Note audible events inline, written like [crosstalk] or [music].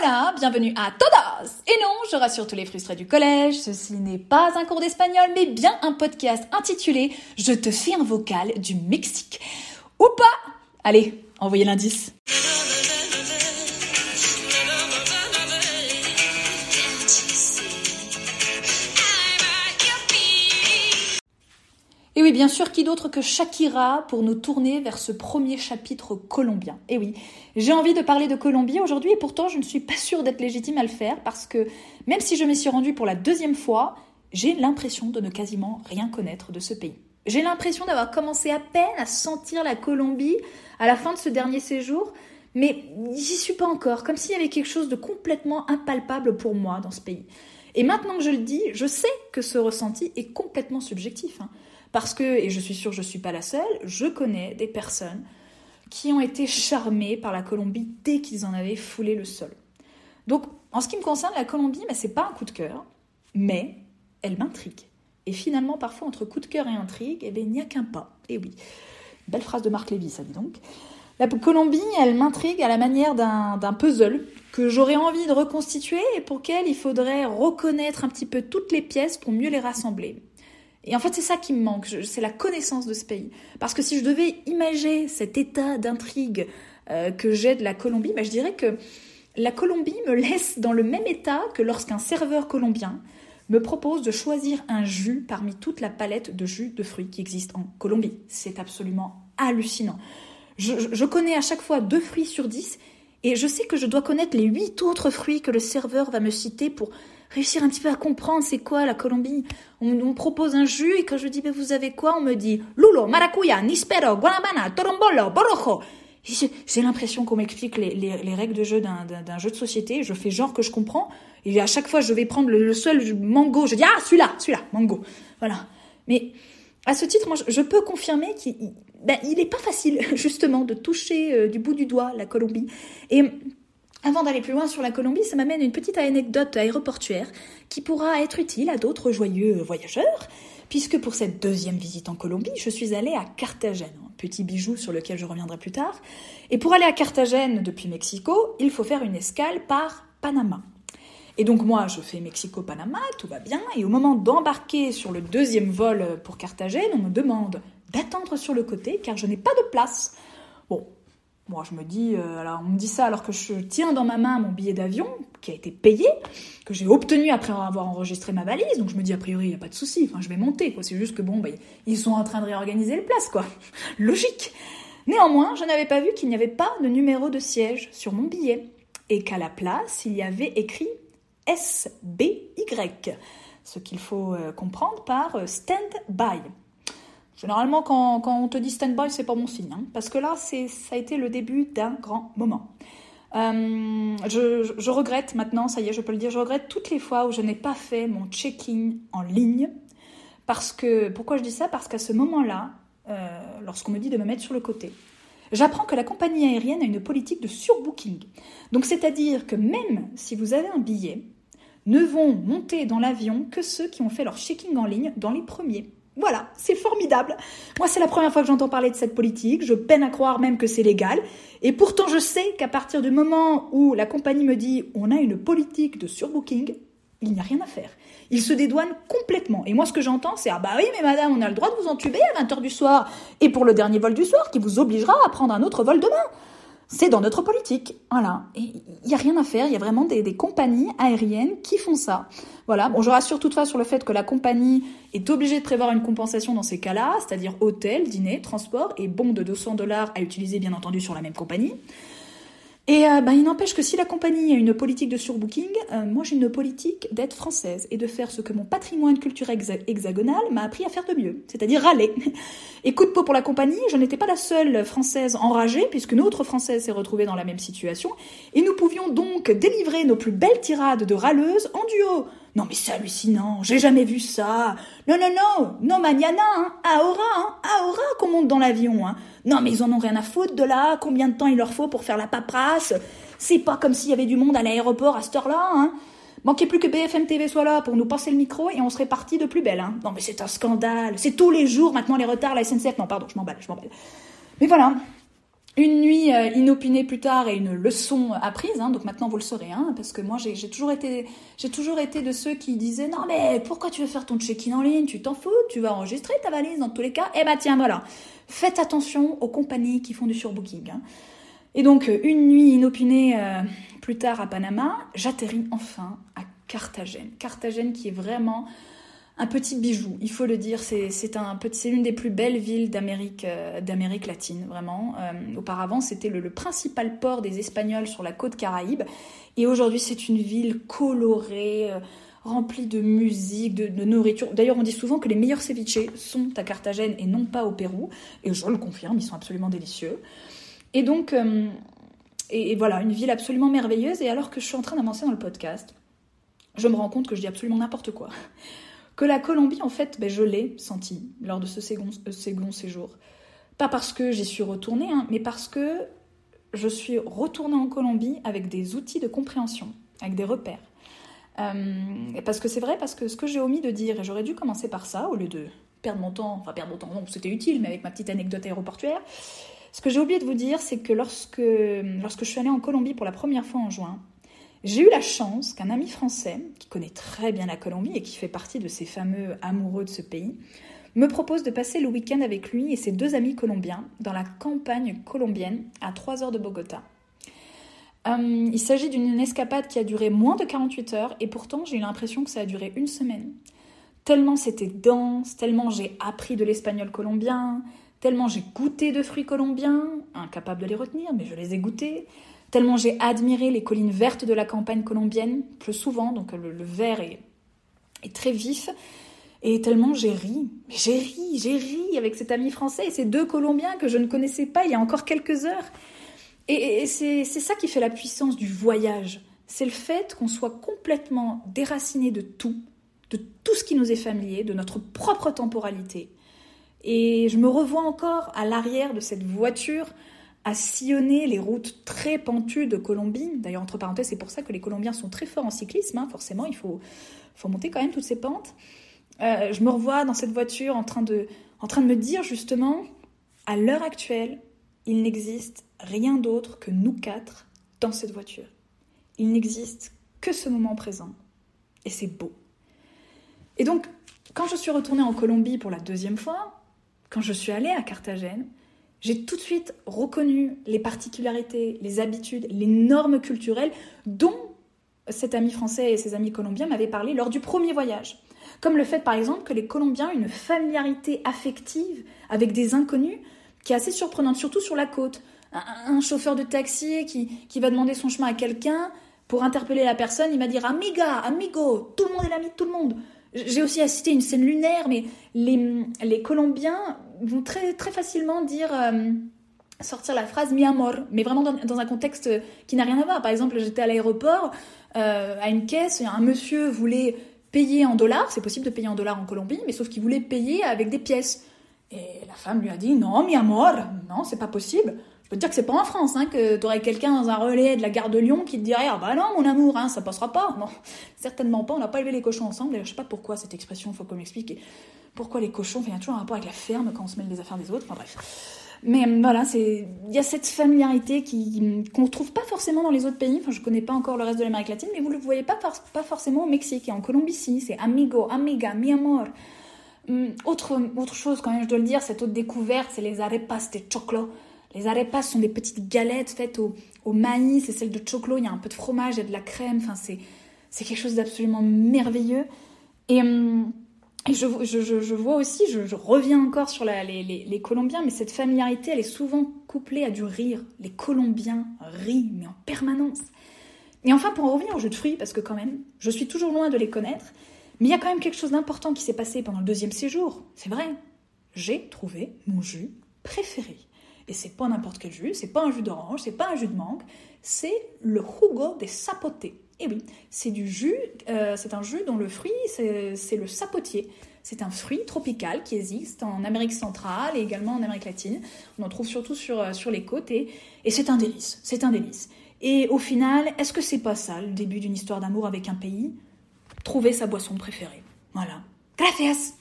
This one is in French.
Hola, bienvenue à Todas Et non, je rassure tous les frustrés du collège, ceci n'est pas un cours d'espagnol, mais bien un podcast intitulé Je te fais un vocal du Mexique. Ou pas Allez, envoyez l'indice. Et oui, bien sûr, qui d'autre que Shakira pour nous tourner vers ce premier chapitre colombien? Et oui, j'ai envie de parler de Colombie aujourd'hui et pourtant je ne suis pas sûre d'être légitime à le faire parce que même si je m'y suis rendue pour la deuxième fois, j'ai l'impression de ne quasiment rien connaître de ce pays. J'ai l'impression d'avoir commencé à peine à sentir la Colombie à la fin de ce dernier séjour, mais j'y suis pas encore, comme s'il y avait quelque chose de complètement impalpable pour moi dans ce pays. Et maintenant que je le dis, je sais que ce ressenti est complètement subjectif. Hein. Parce que, et je suis sûre que je ne suis pas la seule, je connais des personnes qui ont été charmées par la Colombie dès qu'ils en avaient foulé le sol. Donc, en ce qui me concerne, la Colombie, ce n'est pas un coup de cœur, mais elle m'intrigue. Et finalement, parfois, entre coup de cœur et intrigue, eh bien, il n'y a qu'un pas. Et oui, belle phrase de Marc Lévy, ça dit donc. La Colombie, elle m'intrigue à la manière d'un puzzle que j'aurais envie de reconstituer et pour lequel il faudrait reconnaître un petit peu toutes les pièces pour mieux les rassembler. Et en fait, c'est ça qui me manque, c'est la connaissance de ce pays. Parce que si je devais imaginer cet état d'intrigue euh, que j'ai de la Colombie, bah, je dirais que la Colombie me laisse dans le même état que lorsqu'un serveur colombien me propose de choisir un jus parmi toute la palette de jus de fruits qui existe en Colombie. C'est absolument hallucinant. Je, connais à chaque fois deux fruits sur dix et je sais que je dois connaître les huit autres fruits que le serveur va me citer pour réussir un petit peu à comprendre c'est quoi la Colombie. On, me propose un jus et quand je dis mais vous avez quoi, on me dit lulo, maracuya, nispero, guanabana, torombolo, borojo. J'ai l'impression qu'on m'explique les, règles de jeu d'un jeu de société. Je fais genre que je comprends. Et à chaque fois, je vais prendre le, seul mango. Je dis ah celui-là, celui-là, mango. Voilà. Mais à ce titre, moi, je, peux confirmer qu'il ben, n'est pas facile [laughs] justement de toucher euh, du bout du doigt la Colombie. Et avant d'aller plus loin sur la Colombie, ça m'amène une petite anecdote aéroportuaire qui pourra être utile à d'autres joyeux voyageurs, puisque pour cette deuxième visite en Colombie, je suis allée à Carthagène, petit bijou sur lequel je reviendrai plus tard. Et pour aller à Carthagène depuis Mexico, il faut faire une escale par Panama. Et donc moi, je fais Mexico-Panama, tout va bien, et au moment d'embarquer sur le deuxième vol pour Carthagène, on me demande d'attendre sur le côté car je n'ai pas de place. Bon, moi, je me dis, euh, alors on me dit ça alors que je tiens dans ma main mon billet d'avion qui a été payé, que j'ai obtenu après avoir enregistré ma valise. Donc je me dis, a priori, il n'y a pas de souci, enfin, je vais monter. C'est juste que bon, bah, ils sont en train de réorganiser les places, quoi. [laughs] Logique. Néanmoins, je n'avais pas vu qu'il n'y avait pas de numéro de siège sur mon billet et qu'à la place, il y avait écrit SBY, ce qu'il faut euh, comprendre par euh, stand-by. Généralement, quand, on te dit stand-by, c'est pas mon signe. Hein, parce que là, ça a été le début d'un grand moment. Euh, je, regrette maintenant, ça y est, je peux le dire, je regrette toutes les fois où je n'ai pas fait mon check-in en ligne. Parce que, pourquoi je dis ça? Parce qu'à ce moment-là, euh, lorsqu'on me dit de me mettre sur le côté, j'apprends que la compagnie aérienne a une politique de surbooking. Donc, c'est-à-dire que même si vous avez un billet, ne vont monter dans l'avion que ceux qui ont fait leur checking en ligne dans les premiers. Voilà, c'est formidable. Moi, c'est la première fois que j'entends parler de cette politique. Je peine à croire même que c'est légal. Et pourtant, je sais qu'à partir du moment où la compagnie me dit on a une politique de surbooking, il n'y a rien à faire. Ils se dédouanent complètement. Et moi, ce que j'entends, c'est Ah bah oui, mais madame, on a le droit de vous entuber à 20h du soir. Et pour le dernier vol du soir, qui vous obligera à prendre un autre vol demain. C'est dans notre politique. Voilà. Il n'y a rien à faire. Il y a vraiment des, compagnies aériennes qui font ça. Voilà. Bon, je rassure toutefois sur le fait que la compagnie est obligée de prévoir une compensation dans ces cas-là, c'est-à-dire hôtel, dîner, transport et bon de 200 dollars à utiliser bien entendu sur la même compagnie. Et euh, ben, il n'empêche que si la compagnie a une politique de surbooking, euh, moi j'ai une politique d'être française et de faire ce que mon patrimoine culturel hexagonal m'a appris à faire de mieux, c'est-à-dire râler. [laughs] Et coup de peau pour la compagnie, je n'étais pas la seule française enragée, puisque une autre française s'est retrouvée dans la même situation, et nous pouvions donc délivrer nos plus belles tirades de râleuses en duo. Non mais c'est hallucinant, j'ai jamais vu ça. Non, non, non, non, maniana, hein, Aora, hein, Aora qu'on monte dans l'avion. Hein. Non mais ils en ont rien à foutre de là, combien de temps il leur faut pour faire la paperasse? C'est pas comme s'il y avait du monde à l'aéroport à cette heure-là. Hein. Manquait plus que BFM TV soit là pour nous passer le micro et on serait parti de plus belle. Hein. Non mais c'est un scandale, c'est tous les jours maintenant les retards, la SNCF. Non pardon, je m'emballe, je m'emballe. Mais voilà, une nuit euh, inopinée plus tard et une leçon apprise, hein, donc maintenant vous le saurez, hein, parce que moi j'ai toujours, été, de ceux qui disaient non mais pourquoi tu veux faire ton check-in en ligne, tu t'en fous, tu vas enregistrer ta valise dans tous les cas, eh bah tiens voilà, faites attention aux compagnies qui font du surbooking. Hein. Et donc une nuit inopinée euh, plus tard à Panama, j'atterris enfin à Carthagène. Carthagène qui est vraiment un petit bijou, il faut le dire. C'est un l'une des plus belles villes d'Amérique euh, d'Amérique latine, vraiment. Euh, auparavant, c'était le, principal port des Espagnols sur la côte Caraïbe, et aujourd'hui, c'est une ville colorée. Euh, remplie de musique, de, nourriture. D'ailleurs, on dit souvent que les meilleurs ceviches sont à Carthagène et non pas au Pérou. Et je le confirme, ils sont absolument délicieux. Et donc, et, voilà, une ville absolument merveilleuse. Et alors que je suis en train d'avancer dans le podcast, je me rends compte que je dis absolument n'importe quoi que la Colombie, en fait, ben, je l'ai senti lors de ce second, euh, séjour. Pas parce que j'y suis retournée, hein, mais parce que je suis retournée en Colombie avec des outils de compréhension, avec des repères. Euh, et parce que c'est vrai, parce que ce que j'ai omis de dire, et j'aurais dû commencer par ça, au lieu de perdre mon temps, enfin perdre mon temps, non, c'était utile, mais avec ma petite anecdote aéroportuaire, ce que j'ai oublié de vous dire, c'est que lorsque, lorsque je suis allée en Colombie pour la première fois en juin, j'ai eu la chance qu'un ami français, qui connaît très bien la Colombie et qui fait partie de ces fameux amoureux de ce pays, me propose de passer le week-end avec lui et ses deux amis colombiens dans la campagne colombienne à 3 heures de Bogota. Euh, il s'agit d'une escapade qui a duré moins de 48 heures et pourtant j'ai eu l'impression que ça a duré une semaine. Tellement c'était dense, tellement j'ai appris de l'espagnol colombien, tellement j'ai goûté de fruits colombiens, incapable de les retenir, mais je les ai goûtés, tellement j'ai admiré les collines vertes de la campagne colombienne, plus souvent, donc le, vert est, très vif, et tellement j'ai ri, j'ai ri, j'ai ri avec cet ami français et ces deux Colombiens que je ne connaissais pas il y a encore quelques heures. Et, c'est ça qui fait la puissance du voyage, c'est le fait qu'on soit complètement déraciné de tout, de tout ce qui nous est familier, de notre propre temporalité. Et je me revois encore à l'arrière de cette voiture à sillonner les routes très pentues de Colombie. D'ailleurs, entre parenthèses, c'est pour ça que les Colombiens sont très forts en cyclisme. Hein. Forcément, il faut, monter quand même toutes ces pentes. Euh, je me revois dans cette voiture en train de, en train de me dire justement, à l'heure actuelle, il n'existe rien d'autre que nous quatre dans cette voiture. Il n'existe que ce moment présent. Et c'est beau. Et donc, quand je suis retournée en Colombie pour la deuxième fois, quand je suis allée à Carthagène, j'ai tout de suite reconnu les particularités, les habitudes, les normes culturelles dont cet ami français et ses amis colombiens m'avaient parlé lors du premier voyage. Comme le fait par exemple que les Colombiens ont une familiarité affective avec des inconnus qui est assez surprenante, surtout sur la côte. Un, chauffeur de taxi qui, qui va demander son chemin à quelqu'un, pour interpeller la personne, il va dire Amiga, amigo, tout le monde est l'ami de tout le monde. J'ai aussi assisté à une scène lunaire, mais les, Colombiens vont très, très facilement dire, euh, sortir la phrase mi amor, mais vraiment dans, un contexte qui n'a rien à voir. Par exemple, j'étais à l'aéroport, euh, à une caisse, un monsieur voulait payer en dollars, c'est possible de payer en dollars en Colombie, mais sauf qu'il voulait payer avec des pièces. Et la femme lui a dit non, mi amor, non, c'est pas possible. Je peux dire que c'est pas en France, hein, que tu aurais quelqu'un dans un relais de la gare de Lyon qui te dirait Ah bah non, mon amour, hein, ça passera pas. Non, certainement pas, on n'a pas élevé les cochons ensemble. D'ailleurs, je sais pas pourquoi cette expression, faut qu'on m'explique. Pourquoi les cochons, il y a toujours un rapport avec la ferme quand on se mêle des affaires des autres. Enfin bref. Mais euh, voilà, il y a cette familiarité qu'on ne trouve pas forcément dans les autres pays. Enfin, je connais pas encore le reste de l'Amérique latine, mais vous le voyez pas pas forcément au Mexique et en Colombie si, c'est amigo, amiga, mi amor. Hum, autre autre chose quand même, je dois le dire, cette autre découverte, c'est les arepas de choclo. Les arepas sont des petites galettes faites au, maïs et celles de choclo, il y a un peu de fromage et de la crème. Enfin, c'est, quelque chose d'absolument merveilleux. Et, hum, je, vois aussi, je, reviens encore sur les, les, Colombiens, mais cette familiarité, elle est souvent couplée à du rire. Les Colombiens rient, mais en permanence. Et enfin, pour en revenir au jeu de fruits, parce que quand même, je suis toujours loin de les connaître, mais il y a quand même quelque chose d'important qui s'est passé pendant le deuxième séjour. C'est vrai. J'ai trouvé mon jus préféré. Et c'est pas n'importe quel jus, c'est pas un jus d'orange, c'est pas un jus de mangue, c'est le jugo des sapotés. Et oui, c'est du jus, euh, c'est un jus dont le fruit, c'est le sapotier. C'est un fruit tropical qui existe en Amérique centrale et également en Amérique latine. On en trouve surtout sur, euh, sur les côtes et, et c'est un délice, c'est un délice. Et au final, est-ce que c'est pas ça le début d'une histoire d'amour avec un pays? Trouver sa boisson préférée. Voilà. Gracias